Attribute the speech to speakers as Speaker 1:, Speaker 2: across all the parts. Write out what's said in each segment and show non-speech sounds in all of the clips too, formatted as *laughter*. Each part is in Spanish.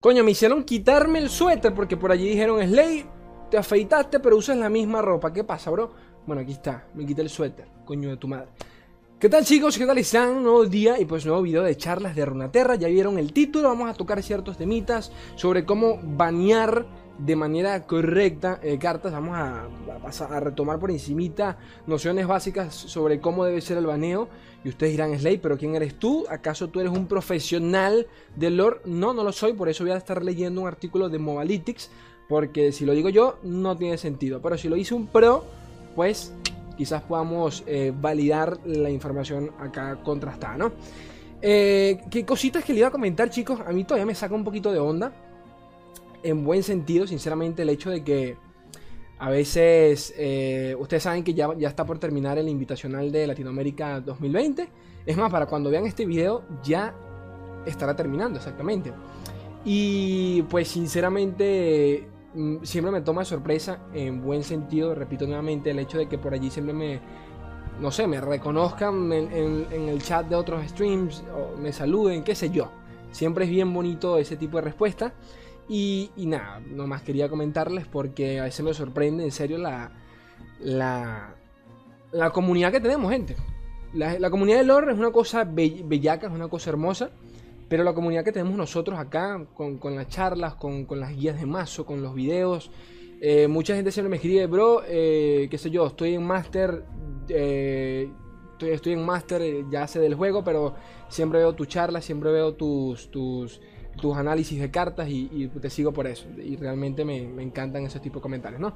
Speaker 1: Coño, me hicieron quitarme el suéter porque por allí dijeron, Slay, te afeitaste pero usas la misma ropa. ¿Qué pasa, bro? Bueno, aquí está, me quité el suéter, coño de tu madre. ¿Qué tal chicos? ¿Qué tal están? Nuevo día y pues nuevo video de charlas de Runaterra. Ya vieron el título, vamos a tocar ciertos temitas sobre cómo banear de manera correcta eh, cartas. Vamos a, pasar a retomar por encimita nociones básicas sobre cómo debe ser el baneo. Y ustedes dirán, Slay, pero ¿quién eres tú? ¿Acaso tú eres un profesional del lore? No, no lo soy, por eso voy a estar leyendo un artículo de Mobalytics. Porque si lo digo yo, no tiene sentido. Pero si lo hice un pro, pues quizás podamos eh, validar la información acá contrastada, ¿no? Eh, ¿Qué cositas que le iba a comentar, chicos? A mí todavía me saca un poquito de onda. En buen sentido, sinceramente, el hecho de que a veces eh, ustedes saben que ya, ya está por terminar el invitacional de Latinoamérica 2020. Es más, para cuando vean este video ya estará terminando, exactamente. Y pues sinceramente mm, siempre me toma sorpresa, en buen sentido, repito nuevamente, el hecho de que por allí siempre me, no sé, me reconozcan en el chat de otros streams, o me saluden, qué sé yo. Siempre es bien bonito ese tipo de respuesta. Y, nada, nomás quería comentarles porque a veces me sorprende en serio la, la, la comunidad que tenemos, gente. La, comunidad de lore es una cosa be- bellaca, es una cosa hermosa. Pero la comunidad que tenemos nosotros acá, con, con las charlas, con, con las guías de mazo, con los videos, eh, mucha gente siempre me escribe, bro, eh, qué sé yo, estoy en máster, eh, estoy, estoy en máster, eh, ya sé del juego, pero siempre veo tu charla, siempre veo tus, tus, tus análisis de cartas y, te sigo por eso. Y realmente me, encantan ese tipo de comentarios, ¿no?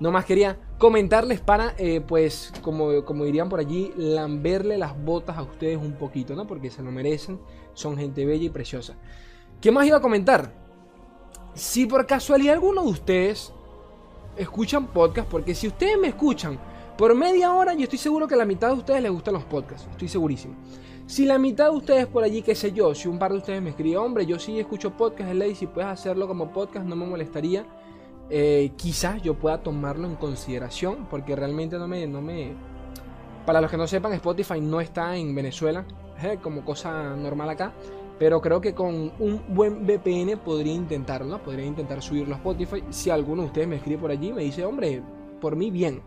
Speaker 1: No más quería comentarles para, eh, pues, como, como dirían por allí, lamberle las botas a ustedes un poquito, ¿no? Porque se lo merecen, son gente bella y preciosa. ¿Qué más iba a comentar? Si por casualidad alguno de ustedes escuchan podcast, porque si ustedes me escuchan por media hora, yo estoy seguro que a la mitad de ustedes les gustan los podcasts, estoy segurísimo. Si la mitad de ustedes por allí, qué sé yo, si un par de ustedes me escriben, hombre, yo sí escucho podcast, ley, si puedes hacerlo como podcast, no me molestaría. Eh, quizás yo pueda tomarlo en consideración, porque realmente no me, no me... Para los que no sepan, Spotify no está en Venezuela, eh, como cosa normal acá. Pero creo que con un buen VPN podría intentarlo. Podría intentar subirlo a Spotify. Si alguno de ustedes me escribe por allí, me dice, hombre, por mí bien.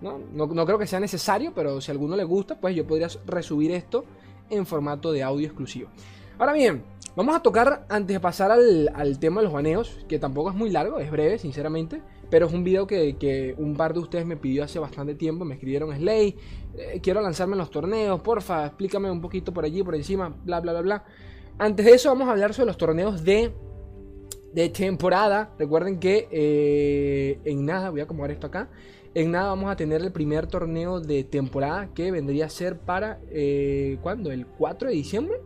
Speaker 1: ¿no? No, creo que sea necesario, pero si alguno le gusta, pues yo podría resubir esto en formato de audio exclusivo. Ahora bien, vamos a tocar antes de pasar al, al tema de los baneos, que tampoco es muy largo, es breve, sinceramente. Pero es un video que, que un par de ustedes me pidió hace bastante tiempo. Me escribieron, Slay, eh, quiero lanzarme en los torneos, porfa, explícame un poquito por allí, por encima, bla, bla, bla, bla. Antes de eso, vamos a hablar sobre los torneos de, de temporada. Recuerden que eh, en nada, voy a acomodar esto acá. En nada vamos a tener el primer torneo de temporada que vendría a ser para, eh, ¿cuándo? ¿El 4 de diciembre?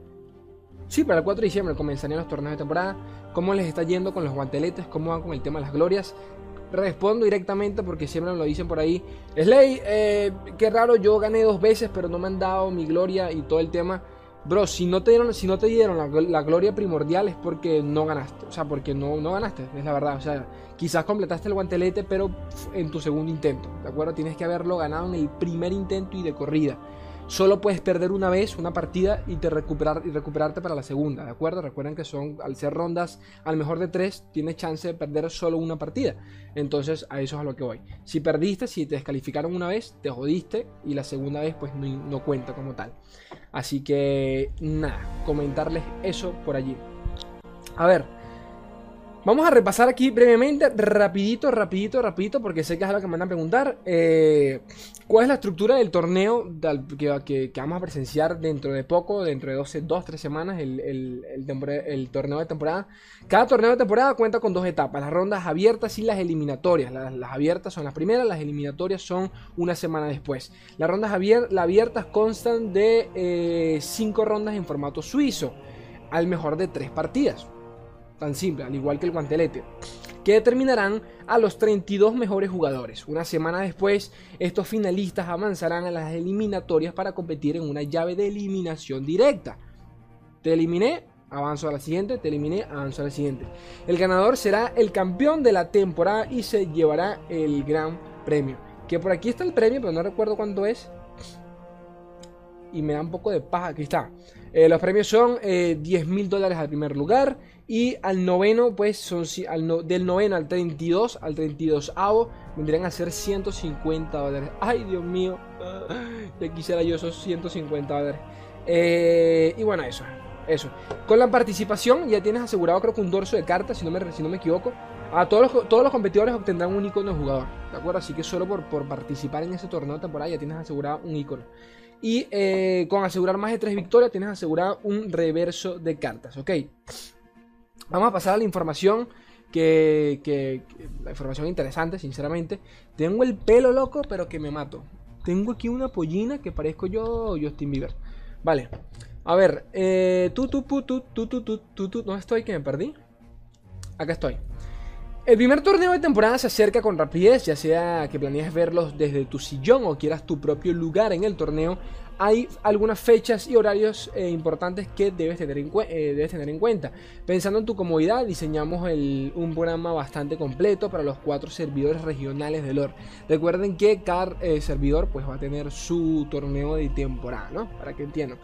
Speaker 1: Sí, para el 4 de diciembre comenzarían los torneos de temporada. ¿Cómo les está yendo con los guanteletes? ¿Cómo van con el tema de las glorias? Respondo directamente porque siempre me lo dicen por ahí. Slay, eh, qué raro, yo gané dos veces, pero no me han dado mi gloria y todo el tema. Bro, si no te dieron, si no te dieron la, gloria primordial es porque no ganaste. O sea, porque no, no ganaste, es la verdad. O sea, quizás completaste el guantelete, pero en tu segundo intento. ¿De acuerdo? Tienes que haberlo ganado en el primer intento y de corrida. Solo puedes perder una vez una partida y, te recuperar, y recuperarte para la segunda, ¿de acuerdo? Recuerden que son, al ser rondas al mejor de tres, tienes chance de perder solo una partida. Entonces, a eso es a lo que voy. Si perdiste, si te descalificaron una vez, te jodiste y la segunda vez, pues no, no cuenta como tal. Así que, nada, comentarles eso por allí. A ver, Vamos a repasar aquí brevemente, rapidito, rapidito, rapidito, porque sé que es algo que me van a preguntar. Eh, ¿Cuál es la estructura del torneo que, vamos a presenciar dentro de poco, dentro de 12, 2, 3 semanas, el, torneo de temporada? Cada torneo de temporada cuenta con dos etapas, las rondas abiertas y las eliminatorias. Las, abiertas son las primeras, las eliminatorias son una semana después. Las rondas abiertas constan de 5 rondas en formato suizo, al mejor de 3 partidas tan simple, al igual que el guantelete, que determinarán a los 32 mejores jugadores. Una semana después, estos finalistas avanzarán a las eliminatorias para competir en una llave de eliminación directa. Te eliminé, avanzo a la siguiente, te eliminé, avanzo a la siguiente. El ganador será el campeón de la temporada y se llevará el gran premio. Que por aquí está el premio, pero no recuerdo cuánto es. y me da un poco de paja. Aquí está. Eh, los premios son 10 mil dólares al primer lugar. Y al noveno, pues son del noveno al 32, al 32 avo, vendrían a ser 150 dólares. Ay, Dios mío. *laughs* Ya quisiera yo esos 150 dólares. y bueno, eso. Eso. Con la participación ya tienes asegurado creo que un dorso de cartas, si no me, si no me equivoco. A todos los, todos los competidores obtendrán un icono de jugador. ¿De acuerdo? Así que solo por, por participar en ese torneo de temporada ya tienes asegurado un icono. Y eh, con asegurar más de 3 victorias tienes asegurado un reverso de cartas. ¿Ok? Vamos a pasar a la información que, que, La información interesante, sinceramente. Tengo el pelo loco, pero que me mato. Tengo aquí una pollina que parezco yo Justin Bieber. Vale. A ver, eh, tu, tu, tu, tu, tu, tu, tu, ¿dónde estoy? Que me perdí. Acá estoy. El primer torneo de temporada se acerca con rapidez, ya sea que planees verlos desde tu sillón o quieras tu propio lugar en el torneo. Hay algunas fechas y horarios eh, importantes que debes tener, en eh, debes tener, en cuenta. Pensando en tu comodidad, diseñamos un programa bastante completo para los cuatro servidores regionales de lore. Recuerden que cada eh, servidor pues, va a tener su torneo de temporada, ¿no? Para que entiendan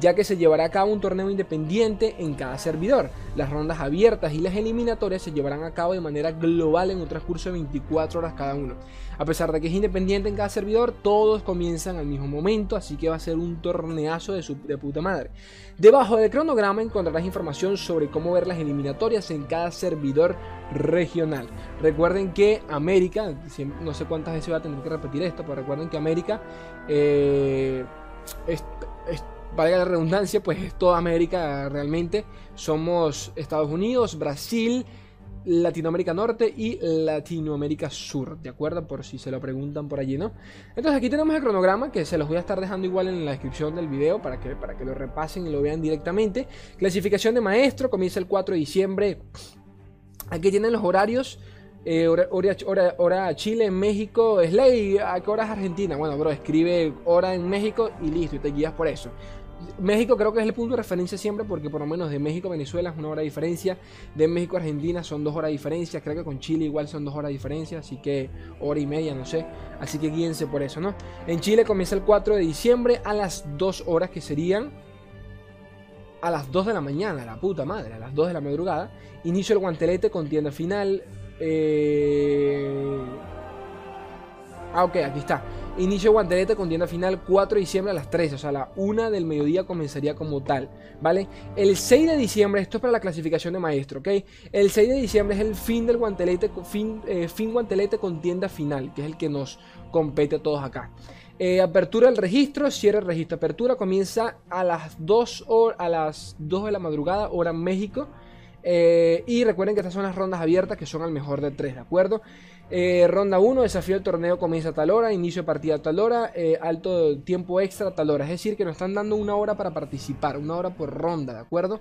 Speaker 1: ya que se llevará a cabo un torneo independiente en cada servidor. Las rondas abiertas y las eliminatorias se llevarán a cabo de manera global en un transcurso de 24 horas cada uno. A pesar de que es independiente en cada servidor, todos comienzan al mismo momento, así que va a ser un torneazo de, su, de puta madre. Debajo del cronograma encontrarás información sobre cómo ver las eliminatorias en cada servidor regional. Recuerden que América, no sé cuántas veces voy a tener que repetir esto, pero recuerden que América eh, valga la redundancia, pues es toda América realmente. Somos Estados Unidos, Brasil, Latinoamérica Norte y Latinoamérica Sur, ¿de acuerdo? Por si se lo preguntan por allí, ¿no? Entonces aquí tenemos el cronograma que se los voy a estar dejando igual en la descripción del video para que, para que lo repasen y lo vean directamente. Clasificación de maestro comienza el 4 de diciembre. Aquí tienen los horarios. Eh, hora, hora, Chile, México, Slay, ¿a qué hora es Argentina? Bueno, bro, escribe hora en México y listo, y te guías por eso. México creo que es el punto de referencia siempre porque por lo menos de México a Venezuela es una hora de diferencia, de México a Argentina son dos horas de diferencia, creo que con Chile igual son dos horas de diferencia, así que hora y media, no sé, así que guíense por eso, ¿no? En Chile comienza el 4 de diciembre a las 2 horas que serían a las 2 de la mañana, la puta madre, a las 2 de la madrugada, inicio el guantelete con tienda final, eh... Ah, ok, aquí está. Inicio guantelete con tienda final 4 de diciembre a las 13, o sea, a la 1 del mediodía comenzaría como tal, ¿vale? El 6 de diciembre, esto es para la clasificación de maestro, ¿ok? El 6 de diciembre es el fin del guantelete, fin, eh, fin guantelete con tienda final, que es el que nos compete a todos acá. Eh, apertura del registro, cierre el registro. Apertura comienza a las 2, a las 2 de la madrugada, hora México. Eh, y recuerden que estas son las rondas abiertas que son al mejor de 3, ¿de acuerdo? Eh, ronda 1, desafío del torneo comienza tal hora, inicio de partida a tal hora, eh, alto tiempo extra tal hora. Es decir, que nos están dando una hora para participar, una hora por ronda, ¿de acuerdo?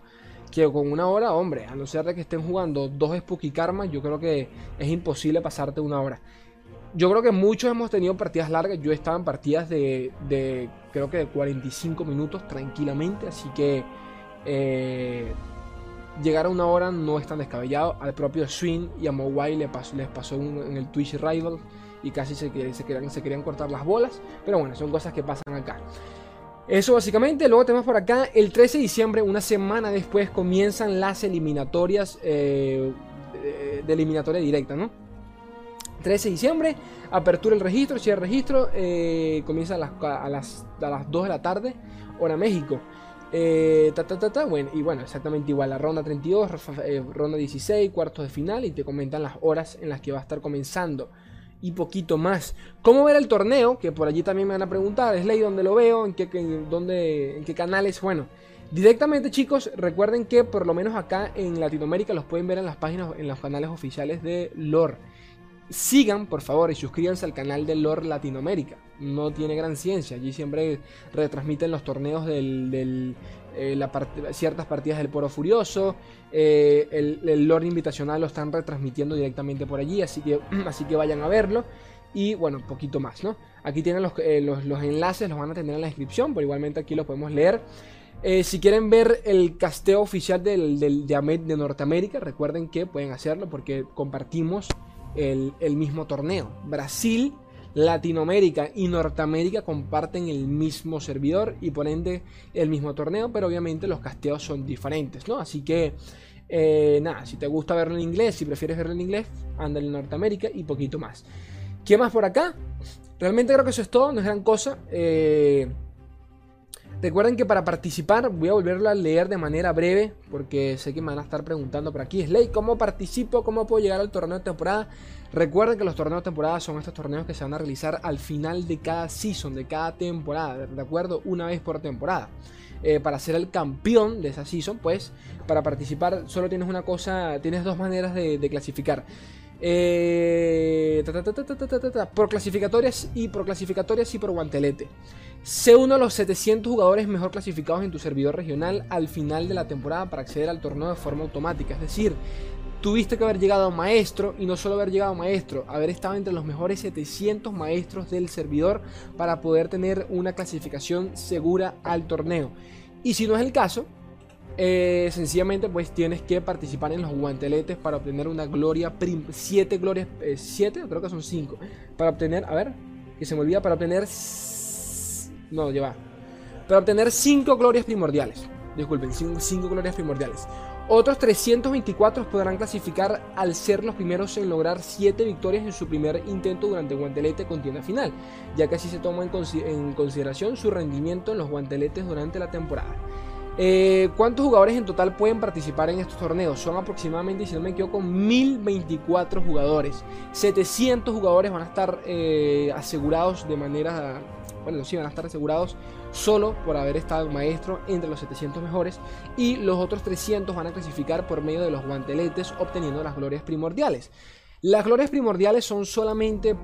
Speaker 1: Que con una hora, hombre, a no ser de que estén jugando dos Spooky Karma, yo creo que es imposible pasarte una hora. Yo creo que muchos hemos tenido partidas largas, yo estaba en partidas de, de creo que de 45 minutos tranquilamente, así que... Eh, llegar a una hora no es tan descabellado. Al propio Swing y a Mowai les pasó, les pasó en el Twitch Rival y casi se, se, querían, se querían cortar las bolas. Pero bueno, son cosas que pasan acá. Eso básicamente, luego tenemos por acá el 13 de diciembre, una semana después comienzan las eliminatorias eh, de, eliminatoria directa, ¿no? 13 de diciembre, apertura el registro, cierre el registro, eh, comienza a las, a, las, a las 2 de la tarde, hora México. Eh, ta, ta, ta, bueno, y bueno, exactamente igual, la ronda 32, eh, ronda 16, cuartos de final y te comentan las horas en las que va a estar comenzando y poquito más. ¿Cómo ver el torneo? Que por allí también me van a preguntar, Slay, ¿dónde lo veo? ¿En qué, dónde, en qué canales? Bueno, directamente chicos, recuerden que por lo menos acá en Latinoamérica los pueden ver en las páginas, en los canales oficiales de lore. Sigan, por favor, y suscríbanse al canal de Lore Latinoamérica. No tiene gran ciencia. Allí siempre retransmiten los torneos del, eh, ciertas partidas del Poro Furioso. Eh, el, Lore Invitacional lo están retransmitiendo directamente por allí. Así que, *clears throat* así que vayan a verlo. Y bueno, un poquito más, ¿no? Aquí tienen eh, los, los, enlaces, los van a tener en la descripción. Pero igualmente aquí los podemos leer. si quieren ver el casteo oficial del, del, de, de Norteamérica, recuerden que pueden hacerlo porque compartimos el, mismo torneo. Brasil, Latinoamérica y Norteamérica comparten el mismo servidor y por ende el mismo torneo, pero obviamente los casteos son diferentes, ¿no? Así que, eh, nada, si te gusta verlo en inglés, si prefieres verlo en inglés, anda en Norteamérica y poquito más. ¿Qué más por acá? Realmente creo que eso es todo, no es gran cosa. Eh, recuerden que para participar, voy a volverlo a leer de manera breve, porque sé que me van a estar preguntando por aquí. Slay, ¿cómo participo? ¿Cómo puedo llegar al torneo de temporada? Recuerden que los torneos de temporada son estos torneos que se van a realizar al final de cada season, de cada temporada, ¿de acuerdo? Una vez por temporada. Eh, para ser el campeón de esa season, pues para participar solo tienes una cosa, tienes dos maneras de, clasificar. Por clasificatorias y por clasificatorias y por guantelete. Sé uno de los 700 jugadores mejor clasificados en tu servidor regional al final de la temporada para acceder al torneo de forma automática. Es decir, tuviste que haber llegado maestro y no solo haber llegado maestro, haber estado entre los mejores 700 maestros del servidor para poder tener una clasificación segura al torneo. Y si no es el caso, eh, sencillamente pues tienes que participar en los guanteletes para obtener una gloria, 7 glorias, 7, eh, creo que son 5, para obtener, a ver, que se me olvida, para obtener, no, lleva, para obtener 5 glorias primordiales, disculpen, 5 glorias primordiales. Otros 324 podrán clasificar al ser los primeros en lograr 7 victorias en su primer intento durante el guantelete con tienda final, ya que así se toma en, consideración su rendimiento en los guanteletes durante la temporada. Eh, ¿Cuántos jugadores en total pueden participar en estos torneos? Son aproximadamente, si no me equivoco, 1024 jugadores. 700 jugadores van a estar eh, asegurados de manera bueno, sí van a estar asegurados solo por haber estado maestro entre los 700 mejores y los otros 300 van a clasificar por medio de los guanteletes obteniendo las glorias primordiales. Las glorias primordiales son solamente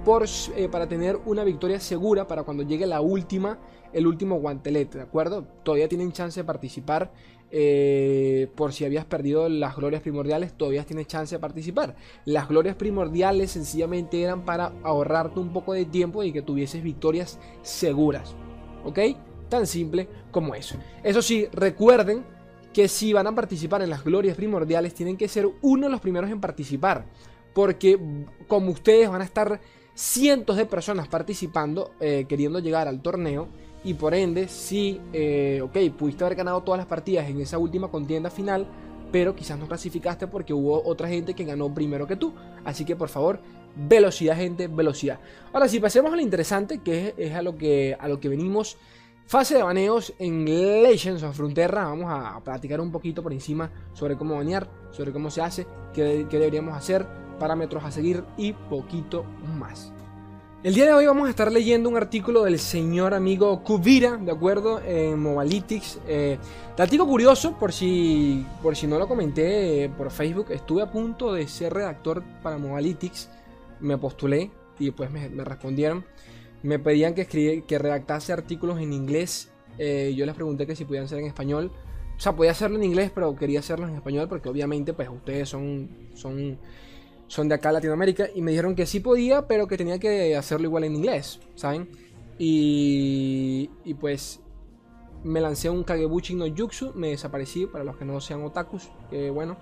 Speaker 1: eh, para tener una victoria segura para cuando llegue la última, el último guantelete, ¿de acuerdo? Todavía tienen chance de participar eh, por si habías perdido las glorias primordiales, todavía tienes chance de participar. Las glorias primordiales sencillamente eran para ahorrarte un poco de tiempo y que tuvieses victorias seguras. ¿Ok? Tan simple como eso. Eso sí, recuerden que si van a participar en las glorias primordiales, tienen que ser uno de los primeros en participar. Porque como ustedes van a estar cientos de personas participando, eh, queriendo llegar al torneo, y por ende, si, eh, ok, pudiste haber ganado todas las partidas en esa última contienda final, pero quizás no clasificaste porque hubo otra gente que ganó primero que tú. Así que por favor, velocidad, gente, velocidad. Ahora sí, pasemos a lo interesante, que es, a, lo que, a lo que venimos. Fase de baneos en Legends of Frontera. Vamos a platicar un poquito por encima sobre cómo banear, sobre cómo se hace, qué, qué deberíamos hacer, parámetros a seguir y poquito más. El día de hoy vamos a estar leyendo un artículo del señor amigo Kubira, ¿de acuerdo? En Mobalytics. Eh, curioso, por si, por si no lo comenté eh, por Facebook, estuve a punto de ser redactor para Mobalytics. Me postulé y pues me, respondieron. Me pedían que, que redactase artículos en inglés. Eh, yo les pregunté que si podían ser en español. O sea, podía hacerlo en inglés, pero quería hacerlo en español porque obviamente pues ustedes son... son son de acá Latinoamérica y me dijeron que sí podía, pero que tenía que hacerlo igual en inglés, ¿saben? Y, y pues me lancé un Kagebuchi no Jutsu, me desaparecí, para los que no sean otakus, que bueno,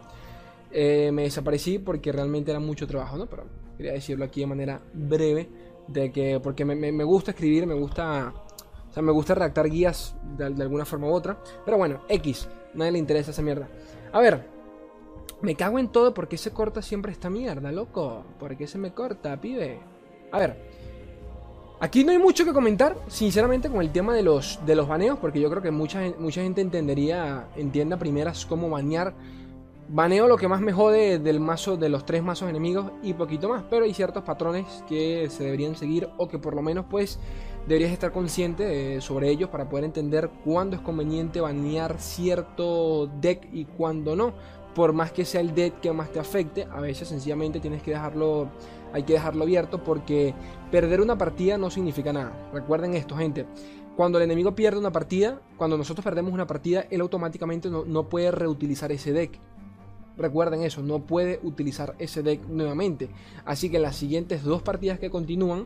Speaker 1: eh, me desaparecí porque realmente era mucho trabajo, ¿no? Pero quería decirlo aquí de manera breve, de que, porque me, me, gusta escribir, me gusta, o sea, me gusta redactar guías de, de alguna forma u otra, pero bueno, X, nadie le interesa esa mierda. A ver, me cago en todo porque se corta siempre esta mierda, loco. ¿Por qué se me corta, pibe? A ver. Aquí no hay mucho que comentar, sinceramente, con el tema de los, de los baneos, porque yo creo que mucha, mucha gente entendería, entienda primeras cómo banear. Baneo lo que más me jode del mazo, de los tres mazos enemigos y poquito más, pero hay ciertos patrones que se deberían seguir o que por lo menos pues deberías estar consciente eh, sobre ellos para poder entender cuándo es conveniente banear cierto deck y cuándo no por más que sea el deck que más te afecte, a veces sencillamente tienes que dejarlo, hay que dejarlo abierto porque perder una partida no significa nada. Recuerden esto, gente. Cuando el enemigo pierde una partida, cuando nosotros perdemos una partida, él automáticamente no, no puede reutilizar ese deck. Recuerden eso, no puede utilizar ese deck nuevamente. Así que en las siguientes dos partidas que continúan,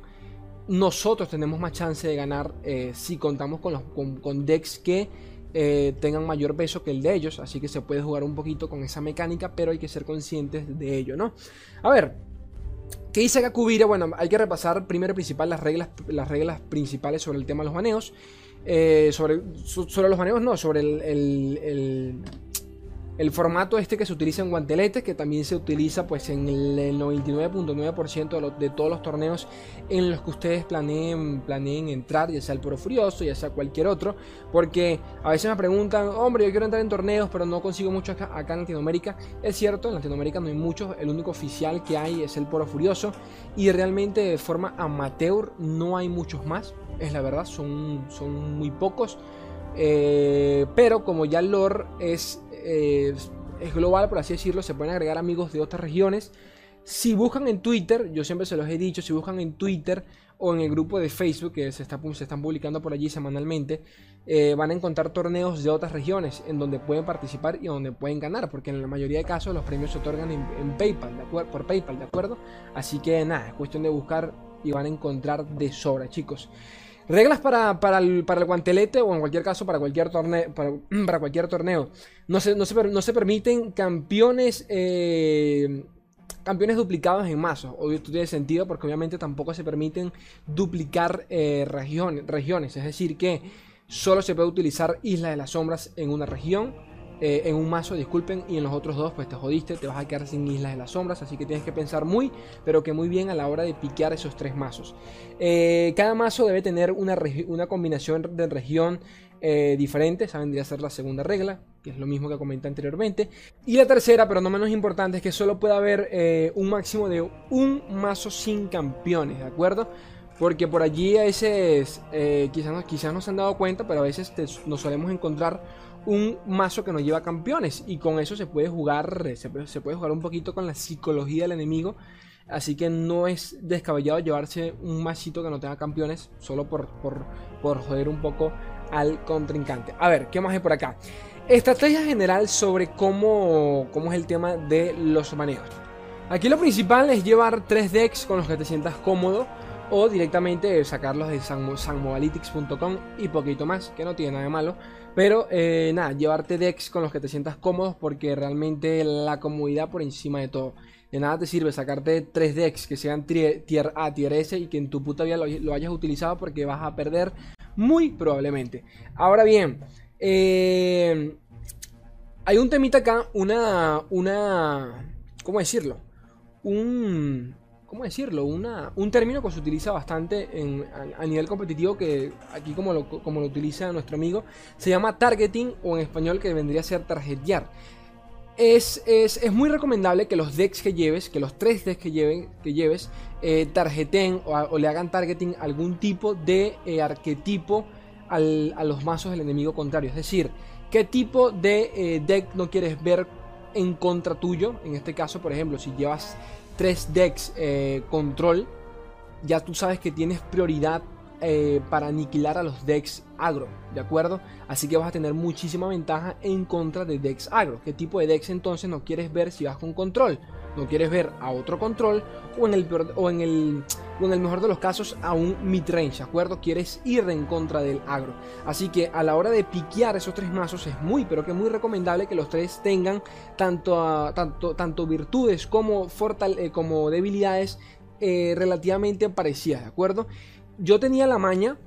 Speaker 1: nosotros tenemos más chance de ganar eh, si contamos con, los, con decks que eh, tengan mayor peso que el de ellos, así que se puede jugar un poquito con esa mecánica, pero hay que ser conscientes de ello, ¿no? A ver, ¿Qué dice Gakubira? Bueno, hay que repasar primero principal las reglas, las reglas principales sobre el tema de los baneos. Eh, sobre, sobre los baneos, no, sobre el formato este que se utiliza en guanteletes, que también se utiliza pues en el 99.9% de, todos los torneos en los que ustedes planeen, planeen entrar, ya sea el Pro Furioso, ya sea cualquier otro, porque a veces me preguntan, hombre, yo quiero entrar en torneos, pero no consigo mucho acá, acá en Latinoamérica. Es cierto, en Latinoamérica no hay muchos, el único oficial que hay es el Pro Furioso, y realmente de forma amateur no hay muchos más, es la verdad, son, son muy pocos. Eh, pero como ya el lore es eh, es global, por así decirlo, se pueden agregar amigos de otras regiones. Si buscan en Twitter, yo siempre se los he dicho, si buscan en Twitter o en el grupo de Facebook que se, está, se están publicando por allí semanalmente, eh, van a encontrar torneos de otras regiones en donde pueden participar y donde pueden ganar, porque en la mayoría de casos los premios se otorgan en, PayPal, por PayPal, ¿de acuerdo? Así que nada, es cuestión de buscar y van a encontrar de sobra, chicos. Reglas para, para, el, guantelete o en cualquier caso para cualquier torneo. *clears throat* Para, cualquier torneo. No se, no no se permiten campeones. Eh, campeones duplicados en mazos. Esto tiene sentido porque obviamente tampoco se permiten duplicar eh, regiones. Es decir, que solo se puede utilizar Isla de las Sombras en una región eh, en un mazo, disculpen, y en los otros dos, pues te jodiste, te vas a quedar sin Islas de las Sombras, así que tienes que pensar muy, pero que muy bien a la hora de piquear esos tres mazos. Eh, cada mazo debe tener una, una combinación de región eh, diferente, esa vendría a ser la segunda regla, que es lo mismo que comenté anteriormente. Y la tercera, pero no menos importante, es que solo puede haber un máximo de un mazo sin campeones, ¿de acuerdo? Porque por allí a veces, quizás, no, quizás han dado cuenta, pero a veces nos solemos encontrar un mazo que nos lleva campeones. Y con eso se puede jugar se puede, jugar un poquito con la psicología del enemigo. Así que no es descabellado llevarse un masito que no tenga campeones solo por, por, joder un poco al contrincante. A ver qué más hay por acá estrategia general sobre cómo, cómo es el tema de los manejos. Aquí lo principal es llevar tres decks con los que te sientas cómodo o directamente sacarlos de sanmobalytics.com y poquito más, que no tiene nada de malo. Pero eh, nada, llevarte decks con los que te sientas cómodos porque realmente la comodidad por encima de todo. De nada te sirve sacarte tres decks que sean tier A, tier S y que en tu puta vida lo, hayas utilizado porque vas a perder muy probablemente. Ahora bien, eh, hay un temita acá, una, una, ¿cómo decirlo? Un, ¿cómo decirlo? Una, un término que se utiliza bastante en, a, nivel competitivo, que aquí como lo, como lo utiliza nuestro amigo, se llama targeting o en español que vendría a ser targetear. Es, es, muy recomendable que los decks que lleves, que los tres decks que, lleven, que lleves, eh, o, le hagan targeting algún tipo de eh, arquetipo a los mazos del enemigo contrario. Es decir, qué tipo de eh, deck no quieres ver en contra tuyo. En este caso, por ejemplo, si llevas tres decks eh, control, ya tú sabes que tienes prioridad eh, para aniquilar a los decks agro, ¿de acuerdo? Así que vas a tener muchísima ventaja en contra de decks agro. ¿Qué tipo de decks entonces no quieres ver si vas con control? ¿No quieres ver a otro control o en el, o en el en el mejor de los casos a un midrange, ¿de acuerdo? Quieres ir en contra del agro. Así que a la hora de piquear esos tres mazos es muy, pero que muy recomendable que los tres tengan tanto, tanto, tanto virtudes como, fortal eh, como debilidades eh, relativamente parecidas, ¿de acuerdo? Yo tenía la maña,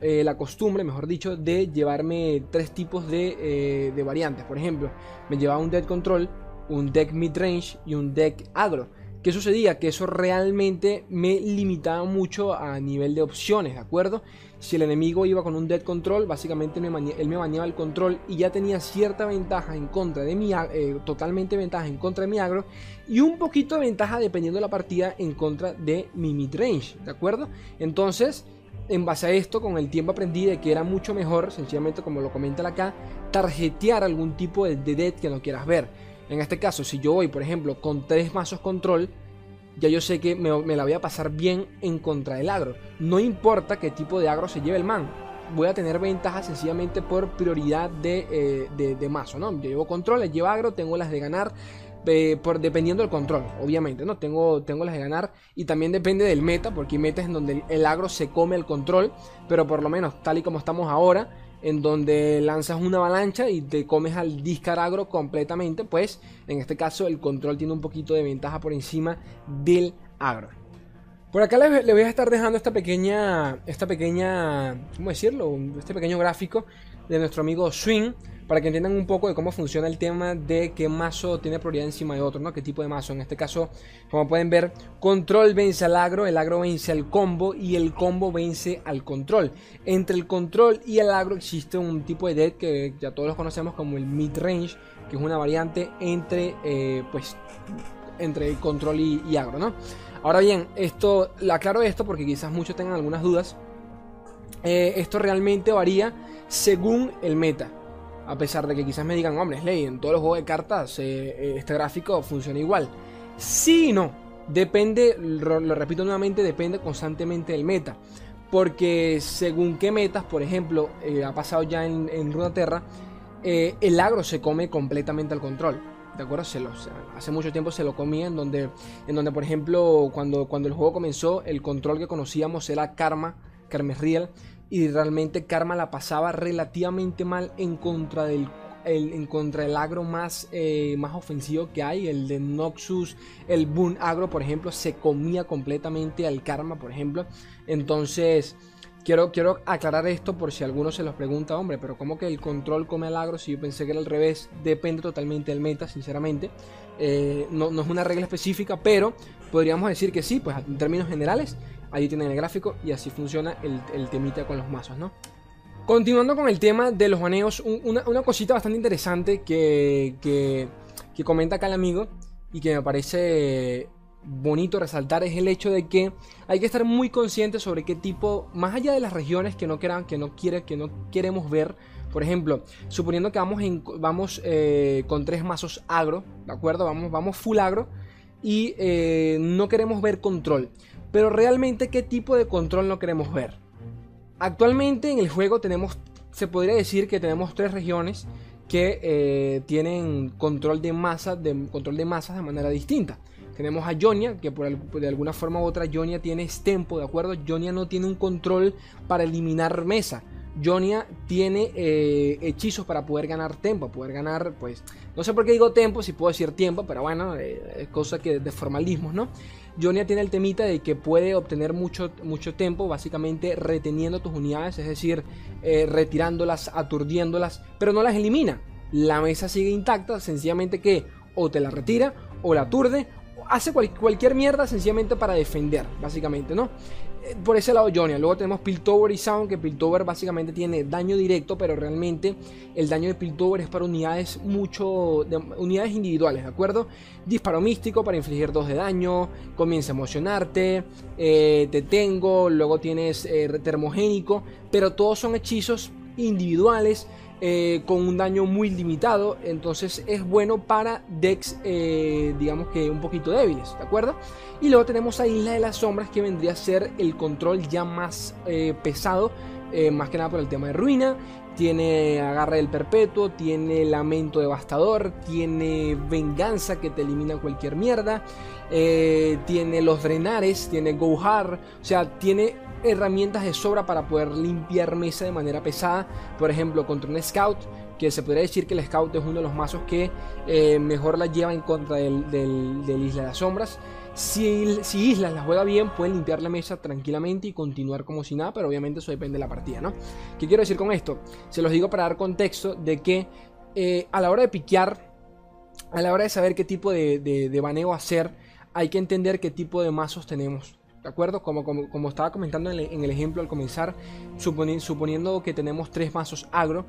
Speaker 1: eh, la costumbre, mejor dicho, de llevarme tres tipos de, de variantes. Por ejemplo, me llevaba un deck control, un deck midrange y un deck agro. ¿Qué sucedía? Que eso realmente me limitaba mucho a nivel de opciones, ¿de acuerdo? Si el enemigo iba con un dead control, básicamente él me baneaba el control y ya tenía cierta ventaja en contra de mi eh, totalmente ventaja en contra de mi agro y un poquito de ventaja dependiendo de la partida en contra de mi midrange, ¿de acuerdo? Entonces, en base a esto, con el tiempo aprendí de que era mucho mejor, sencillamente como lo comenta acá, tarjetear algún tipo de, de dead que no quieras ver. En este caso, si yo voy, por ejemplo, con tres mazos control, ya yo sé que me, la voy a pasar bien en contra del agro. No importa qué tipo de agro se lleve el man. Voy a tener ventaja sencillamente por prioridad de, eh, mazo, ¿no? Yo llevo control, llevo agro, tengo las de ganar. Eh, por, dependiendo del control, obviamente, ¿no? Tengo, tengo las de ganar y también depende del meta, porque hay metas en donde el agro se come el control, pero por lo menos tal y como estamos ahora, en donde lanzas una avalancha y te comes al discaragro completamente, pues en este caso el control tiene un poquito de ventaja por encima del agro. Por acá les, voy a estar dejando esta pequeña, esta pequeña, ¿cómo decirlo? Este pequeño gráfico de nuestro amigo Swing para que entiendan un poco de cómo funciona el tema de qué mazo tiene prioridad encima de otro, ¿no? Qué tipo de mazo. En este caso, como pueden ver, control vence al agro, el agro vence al combo y el combo vence al control. Entre el control y el agro existe un tipo de deck que ya todos los conocemos como el mid range, que es una variante entre, eh, pues, entre control y, agro, ¿no? Ahora bien, esto, aclaro esto porque quizás muchos tengan algunas dudas. Eh, esto realmente varía según el meta. A pesar de que quizás me digan, hombre, Slay, en todos los juegos de cartas eh, eh, este gráfico funciona igual. Sí y no. Depende, lo, repito nuevamente, depende constantemente del meta. Porque según qué metas, por ejemplo, eh, ha pasado ya en, en Runaterra, el agro se come completamente al control. ¿De acuerdo? Se hace mucho tiempo se lo comía en donde, en donde por ejemplo, cuando, cuando el juego comenzó, el control que conocíamos era Karma, Real y realmente Karma la pasaba relativamente mal en contra del en contra del agro más, eh, más ofensivo que hay, el de Noxus, el Boon Agro, por ejemplo, se comía completamente al Karma, por ejemplo. Entonces, quiero, quiero aclarar esto por si alguno se los pregunta, hombre, pero ¿cómo que el control come al agro? Si yo pensé que era al revés, depende totalmente del meta, sinceramente. Eh, no, no es una regla específica, pero podríamos decir que sí, pues en términos generales, Ahí tienen el gráfico y así funciona el, temita con los mazos, ¿no? Continuando con el tema de los baneos, una, cosita bastante interesante que, que, comenta acá el amigo y que me parece bonito resaltar es el hecho de que hay que estar muy conscientes sobre qué tipo, más allá de las regiones que no que no quiere, que no queremos ver. Por ejemplo, suponiendo que vamos, en, vamos eh, con tres mazos agro, ¿de acuerdo? Vamos, vamos full agro y eh, no queremos ver control. Pero realmente, ¿qué tipo de control no queremos ver? Actualmente en el juego tenemos, se podría decir que tenemos tres regiones que eh, tienen control de masa, de control de masas de manera distinta. Tenemos a Jonia, que por, de alguna forma u otra Jonia tiene tempo, ¿de acuerdo? Jonia no tiene un control para eliminar mesa. Jonia tiene eh, hechizos para poder ganar tiempo, poder ganar, pues, no sé por qué digo tiempo, si puedo decir tiempo, pero bueno, eh, cosa que de formalismos, ¿no? Jonia tiene el temita de que puede obtener mucho, mucho tiempo, básicamente reteniendo tus unidades, es decir, eh, retirándolas, aturdiéndolas, pero no las elimina. La mesa sigue intacta, sencillamente que o te la retira, o la aturde, hace cualquier mierda sencillamente para defender, básicamente, ¿no? Por ese lado Jonia. Luego tenemos Piltover y Sound, que Piltover básicamente tiene daño directo, pero realmente el daño de Piltover es para unidades mucho unidades individuales, ¿de acuerdo? Disparo místico para infligir 2 de daño, comienza a emocionarte, eh, te tengo, luego tienes eh, termogénico, pero todos son hechizos individuales eh, con un daño muy limitado. Entonces es bueno para decks, eh, digamos que un poquito débiles, ¿de acuerdo? Y luego tenemos a Isla de las Sombras que vendría a ser el control ya más eh, pesado, más que nada por el tema de ruina. Tiene agarre del perpetuo, tiene lamento devastador, tiene venganza que te elimina cualquier mierda, tiene los drenares, tiene go hard, o sea, tiene herramientas de sobra para poder limpiar mesa de manera pesada. Por ejemplo, contra un Scout, que se podría decir que el Scout es uno de los mazos que eh, mejor la lleva en contra del, del, Isla de las Sombras. Si, si, Islas la juega bien, pueden limpiar la mesa tranquilamente y continuar como si nada, pero obviamente eso depende de la partida, ¿no? ¿Qué quiero decir con esto? Se los digo para dar contexto de que eh, a la hora de piquear, a la hora de saber qué tipo de, de baneo hacer, hay que entender qué tipo de mazos tenemos. ¿De acuerdo? Como, como, estaba comentando en el, ejemplo al comenzar, suponiendo que tenemos tres mazos agro,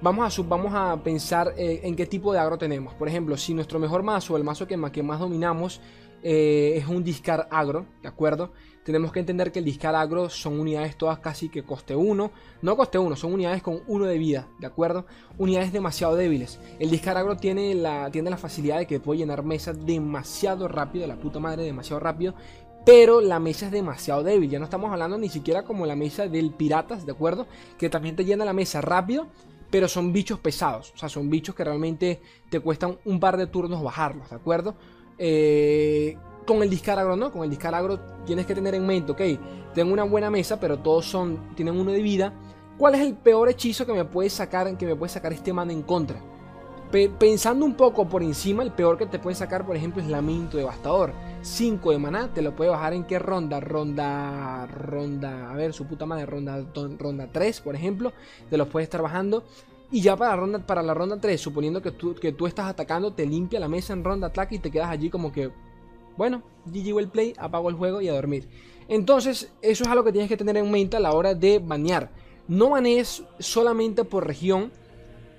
Speaker 1: vamos a, vamos a pensar eh, en qué tipo de agro tenemos. Por ejemplo, si nuestro mejor mazo, el mazo que más, que más dominamos, eh, es un discar agro, ¿de acuerdo? Tenemos que entender que el discar agro son unidades todas casi que coste 1. No coste 1, son unidades con 1 de vida, ¿de acuerdo? Unidades demasiado débiles. El discar agro tiene la, tiene la facilidad de que puede llenar mesa demasiado rápido, la puta madre, demasiado rápido pero la mesa es demasiado débil. Ya no estamos hablando ni siquiera como la mesa del Piratas, ¿de acuerdo? Que también te llena la mesa rápido, pero son bichos pesados. O sea, son bichos que realmente te cuestan un par de turnos bajarlos, ¿de acuerdo? Eh, con el discaragro, ¿no? Con el discaragro tienes que tener en mente, ok, tengo una buena mesa, pero todos son, tienen uno de vida. ¿Cuál es el peor hechizo que me puede sacar, que me puede sacar este man en contra? pensando un poco por encima, el peor que te puede sacar, por ejemplo, es Lamento Devastador 5 de maná. Te lo puede bajar en qué ronda? Ronda. Ronda. A ver, su puta madre. Ronda, ronda 3, por ejemplo. Te los puede estar bajando. Y ya para ronda, para la ronda 3, suponiendo que tú, que tú estás atacando, te limpia la mesa en ronda ataque y te quedas allí como que. Bueno, GG well play, apago el juego y a dormir. Entonces, eso es algo que tienes que tener en mente a la hora de banear. No banees solamente por región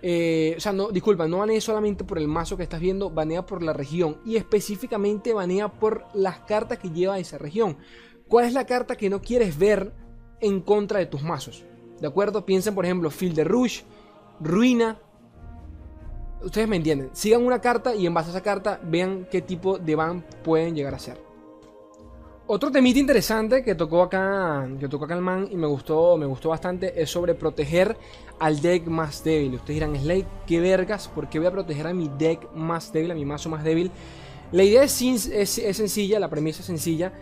Speaker 1: eh, o sea, no, disculpa, no banea solamente por el mazo que estás viendo, banea por la región. Y específicamente banea por las cartas que lleva esa región. ¿Cuál es la carta que no quieres ver en contra de tus mazos? ¿De acuerdo? Piensen, por ejemplo, Field de Rush, Ruina. Ustedes me entienden. Sigan una carta y en base a esa carta vean qué tipo de ban pueden llegar a ser. Otro temita interesante que tocó acá, que tocó acá el man y me gustó, me gustó bastante es sobre proteger al deck más débil. Ustedes dirán, Slade, qué vergas, ¿por qué voy a proteger a mi deck más débil, a mi mazo más débil? La idea es, sencilla, la premisa es sencilla.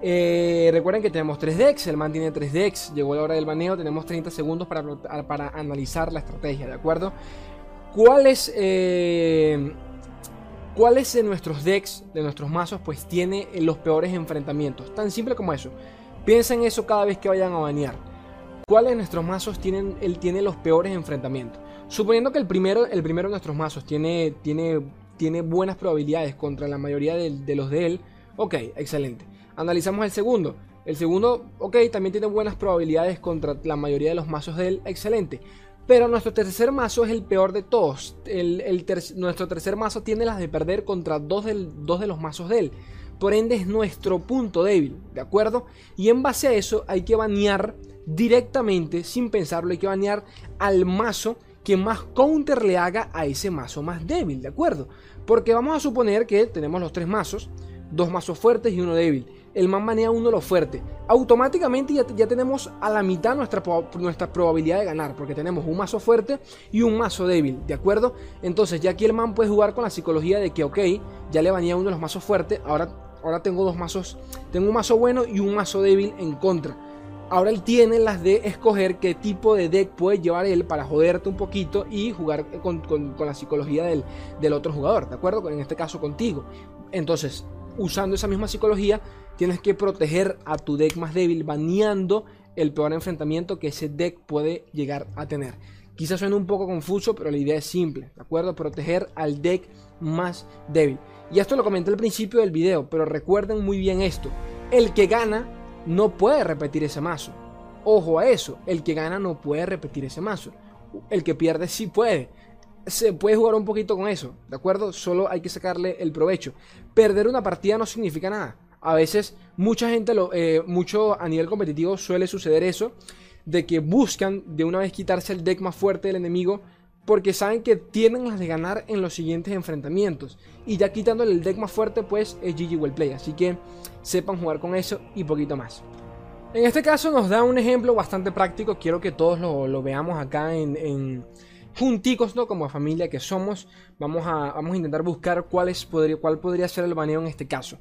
Speaker 1: Eh, recuerden que tenemos tres decks, el man tiene tres decks, llegó la hora del baneo, tenemos 30 segundos para, para analizar la estrategia, ¿de acuerdo? ¿Cuál es eh, ¿Cuáles de nuestros decks, de nuestros mazos, pues tiene los peores enfrentamientos? Tan simple como eso. Piensa en eso cada vez que vayan a banear. ¿Cuáles de nuestros mazos tienen, él tiene los peores enfrentamientos? Suponiendo que el primero, el primero de nuestros mazos tiene, tiene, tiene buenas probabilidades contra la mayoría de, de los de él, ok, excelente. Analizamos el segundo. El segundo, ok, también tiene buenas probabilidades contra la mayoría de los mazos de él, excelente. Pero nuestro tercer mazo es el peor de todos. El, nuestro tercer mazo tiene las de perder contra dos, dos de los mazos de él. Por ende es nuestro punto débil, ¿de acuerdo? Y en base a eso hay que banear directamente, sin pensarlo, hay que banear al mazo que más counter le haga a ese mazo más débil, ¿de acuerdo? Porque vamos a suponer que tenemos los tres mazos, dos mazos fuertes y uno débil el man manea uno lo fuerte. Automáticamente ya, ya tenemos a la mitad nuestra, nuestra probabilidad de ganar, porque tenemos un mazo fuerte y un mazo débil, ¿de acuerdo? Entonces ya aquí el man puede jugar con la psicología de que, ok, ya le banea uno de los mazos fuertes, ahora, ahora tengo dos mazos, tengo un mazo bueno y un mazo débil en contra. Ahora él tiene las de escoger qué tipo de deck puede llevar él para joderte un poquito y jugar con, la psicología del, del, otro jugador, ¿de acuerdo? En este caso contigo. Entonces, usando esa misma psicología, tienes que proteger a tu deck más débil baneando el peor enfrentamiento que ese deck puede llegar a tener. Quizás suene un poco confuso, pero la idea es simple, ¿de acuerdo? Proteger al deck más débil. Y esto lo comenté al principio del video, pero recuerden muy bien esto. El que gana no puede repetir ese mazo. Ojo a eso, el que gana no puede repetir ese mazo. El que pierde sí puede se puede jugar un poquito con eso, ¿de acuerdo? Solo hay que sacarle el provecho. Perder una partida no significa nada. A veces, mucha gente, lo, eh, mucho a nivel competitivo suele suceder eso, de que buscan de una vez quitarse el deck más fuerte del enemigo porque saben que tienen las de ganar en los siguientes enfrentamientos. Y ya quitándole el deck más fuerte, pues es GG Well Play. Así que sepan jugar con eso y poquito más. En este caso nos da un ejemplo bastante práctico. Quiero que todos lo, veamos acá en junticos, ¿no? Como familia que somos, vamos a, vamos a intentar buscar cuál, podría, cuál podría ser el baneo en este caso.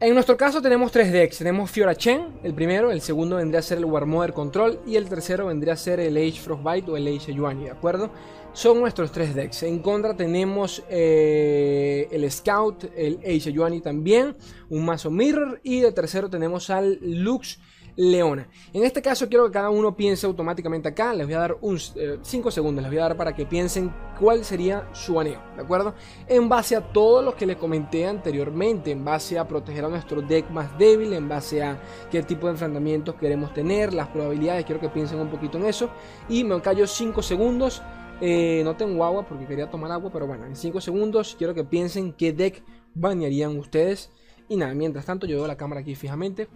Speaker 1: En nuestro caso tenemos tres decks. Tenemos Fiora Chen, el primero, el segundo vendría a ser el Warmother Control y el tercero vendría a ser el Age Frostbite o el Age Yuani, ¿de acuerdo? Son nuestros tres decks. En contra tenemos eh, el Scout, el Age Yuani también, un mazo Mirror y de tercero tenemos al Lux Leona. En este caso quiero que cada uno piense automáticamente acá. Les voy a dar un 5 eh, segundos, les voy a dar para que piensen cuál sería su baneo, ¿de acuerdo? En base a todo lo que les comenté anteriormente, en base a proteger a nuestro deck más débil, en base a qué tipo de enfrentamientos queremos tener, las probabilidades, quiero que piensen un poquito en eso. Y me callo 5 segundos. Eh, no tengo agua porque quería tomar agua, pero bueno, en 5 segundos quiero que piensen qué deck banearían ustedes. Y nada, mientras tanto yo veo la cámara aquí fijamente.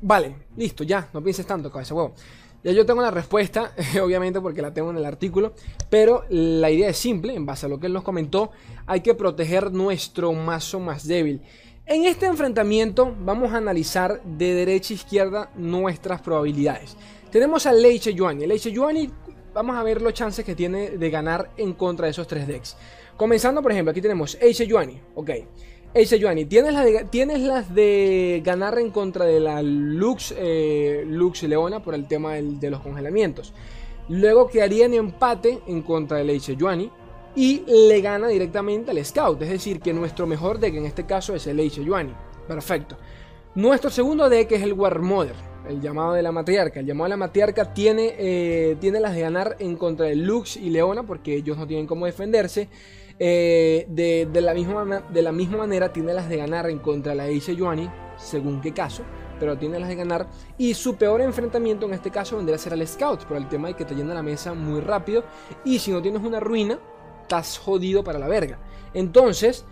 Speaker 1: Vale, listo, ya, no pienses tanto, cabeza huevo. Ya yo tengo la respuesta, *laughs* obviamente porque la tengo en el artículo, pero la idea es simple, en base a lo que él nos comentó, hay que proteger nuestro mazo más débil. En este enfrentamiento vamos a analizar de derecha a izquierda nuestras probabilidades. Tenemos a Leiche Yuani. Leiche Yuani, vamos a ver los chances que tiene de ganar en contra de esos tres decks. Comenzando, por ejemplo, aquí tenemos Eiche Yuani, ok. Ace Yuani, ¿tienes, ¿tienes las de ganar en contra de la Lux, eh, Leona por el tema de los congelamientos? Luego quedaría en empate en contra del Ace Yuani. y le gana directamente al Scout. Es decir, que nuestro mejor deck en este caso es el Ace Yuani. Perfecto. Nuestro segundo deck es el War Mother, el llamado de la matriarca. El llamado de la matriarca tiene, eh, tiene las de ganar en contra de Lux y Leona porque ellos no tienen cómo defenderse. Eh, de, la misma, de la misma manera tiene las de ganar en contra de la Ace Yuani, según qué caso pero tiene las de ganar. Y su peor enfrentamiento en este caso vendría a ser al Scout, por el tema de que te llena la mesa muy rápido. Y si no tienes una ruina, estás jodido para la verga. Entonces,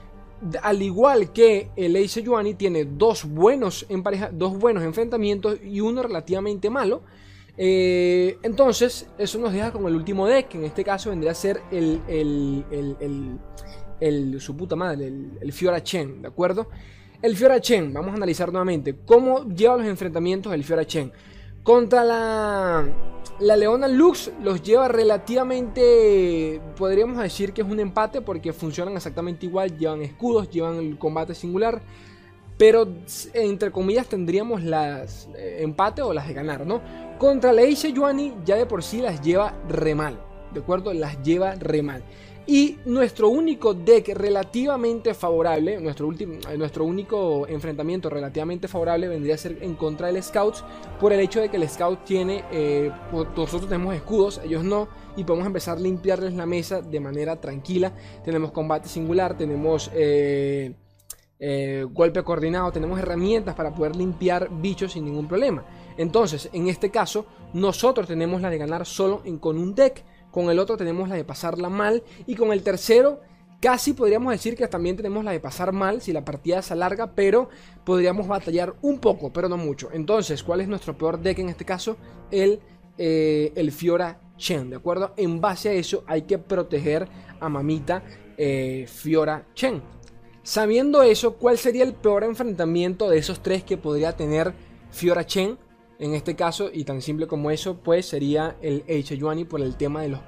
Speaker 1: al igual que el Ace Yuani tiene dos buenos, en pareja, dos buenos enfrentamientos y uno relativamente malo. Eh, entonces, eso nos deja con el último deck, que en este caso vendría a ser el, su puta madre, el, Fiora Chen, ¿de acuerdo? El Fiora Chen, vamos a analizar nuevamente cómo lleva los enfrentamientos el Fiora Chen. Contra la, la Leona Lux los lleva relativamente, podríamos decir que es un empate porque funcionan exactamente igual, llevan escudos, llevan el combate singular, pero entre comillas tendríamos las eh, empate o las de ganar, ¿no? Contra Ace Yuani ya de por sí las lleva re mal, ¿de acuerdo? Las lleva re mal. Y nuestro único deck relativamente favorable, nuestro, eh, nuestro único enfrentamiento relativamente favorable vendría a ser en contra del Scouts, por el hecho de que el Scout tiene, eh, nosotros tenemos escudos, ellos no, y podemos empezar a limpiarles la mesa de manera tranquila. Tenemos combate singular, tenemos eh, golpe coordinado, tenemos herramientas para poder limpiar bichos sin ningún problema. Entonces, en este caso, nosotros tenemos la de ganar solo con un deck con el otro tenemos la de pasarla mal y con el tercero casi podríamos decir que también tenemos la de pasar mal si la partida se alarga, pero podríamos batallar un poco, pero no mucho. Entonces, ¿cuál es nuestro peor deck en este caso? El, eh, el Fiora Chen, ¿de acuerdo? En base a eso hay que proteger a mamita eh, Fiora Chen. Sabiendo eso, ¿cuál sería el peor enfrentamiento de esos tres que podría tener Fiora Chen? En este caso, y tan simple como eso, pues sería el Yuani por el tema de los,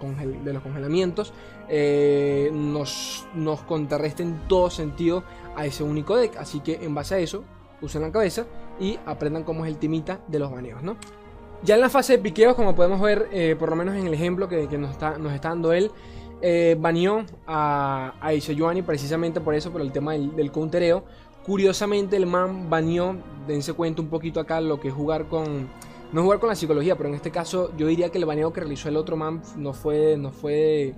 Speaker 1: de los congelamientos. Eh, nos, nos contrarresta en todo sentido a ese único deck. Así que en base a eso, usen la cabeza y aprendan cómo es el timita de los baneos, ¿no? Ya en la fase de piqueos, como podemos ver, eh, por lo menos en el ejemplo que, nos, está, nos está dando él, eh, baneó a, a Yuani precisamente por eso, por el tema del, del countereo. Curiosamente el man baneó, dense cuenta un poquito acá lo que es jugar con... No jugar con la psicología, pero en este caso yo diría que el baneo que realizó el otro man no fue, no fue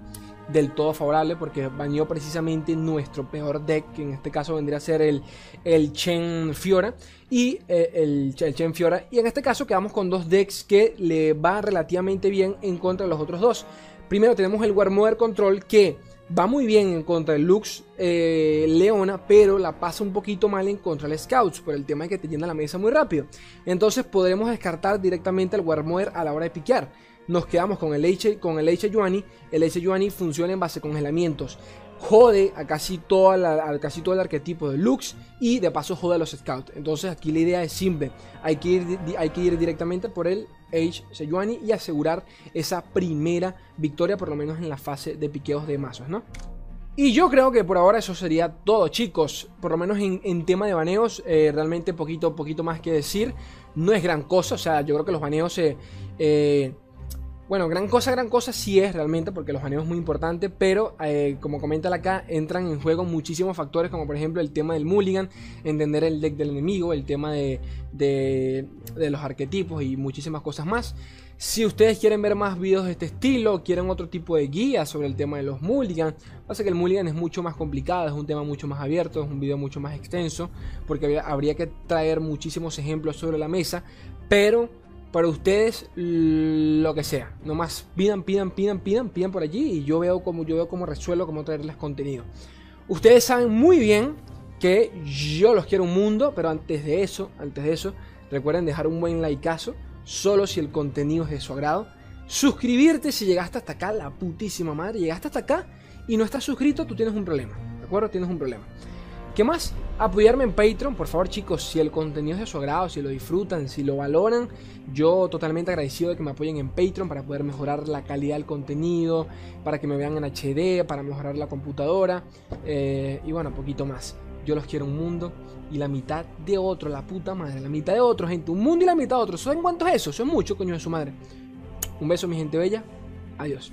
Speaker 1: del todo favorable porque baneó precisamente nuestro peor deck, que en este caso vendría a ser el, el Chen Fiora y eh, el, el, Chen Fiora. Y en este caso quedamos con dos decks que le va relativamente bien en contra de los otros dos. Primero tenemos el Warmover Control que va muy bien en contra del Lux eh, Leona, pero la pasa un poquito mal en contra del Scouts por el tema de que te llena la mesa muy rápido. Entonces podremos descartar directamente al Warmover a la hora de piquear. Nos quedamos con el H, con el H Yuani. El funciona en base a congelamientos jode a casi, toda casi todo el arquetipo de Lux y de paso jode a los Scouts. Entonces aquí la idea es simple, hay que ir, hay que ir directamente por el Age Sejuani y asegurar esa primera victoria por lo menos en la fase de piqueos de mazos, ¿no? Y yo creo que por ahora eso sería todo, chicos. Por lo menos en, tema de baneos, eh, realmente poquito, poquito más que decir. No es gran cosa, o sea, yo creo que los baneos se... Eh, bueno, gran cosa, gran cosa sí es realmente porque los baneos es muy importante, pero eh, como comenta acá, entran en juego muchísimos factores como por ejemplo el tema del mulligan, entender el deck del enemigo, el tema de, de, los arquetipos y muchísimas cosas más. Si ustedes quieren ver más videos de este estilo, quieren otro tipo de guía sobre el tema de los mulligan, pasa que el mulligan es mucho más complicado, es un tema mucho más abierto, es un video mucho más extenso, porque habría que traer muchísimos ejemplos sobre la mesa, pero para ustedes lo que sea. Nomás pidan, pidan, pidan, pidan, pidan por allí y yo veo cómo yo veo cómo resuelvo, cómo traerles contenido. Ustedes saben muy bien que yo los quiero un mundo, pero antes de eso, antes de eso, recuerden dejar un buen likeazo, solo si el contenido es de su agrado. Suscribirte si llegaste hasta acá, la putísima madre, llegaste hasta acá y no estás suscrito, tú tienes un problema, ¿de acuerdo? Tienes un problema. ¿Qué más? Apoyarme en Patreon, por favor chicos, si el contenido es de su agrado, si lo disfrutan, si lo valoran, yo totalmente agradecido de que me apoyen en Patreon para poder mejorar la calidad del contenido, para que me vean en HD, para mejorar la computadora eh, y bueno, poquito más. Yo los quiero un mundo y la mitad de otro, la puta madre, la mitad de otro, gente, un mundo y la mitad de otro. ¿Saben cuánto es eso? Eso es mucho, coño de su madre. Un beso, mi gente bella. Adiós.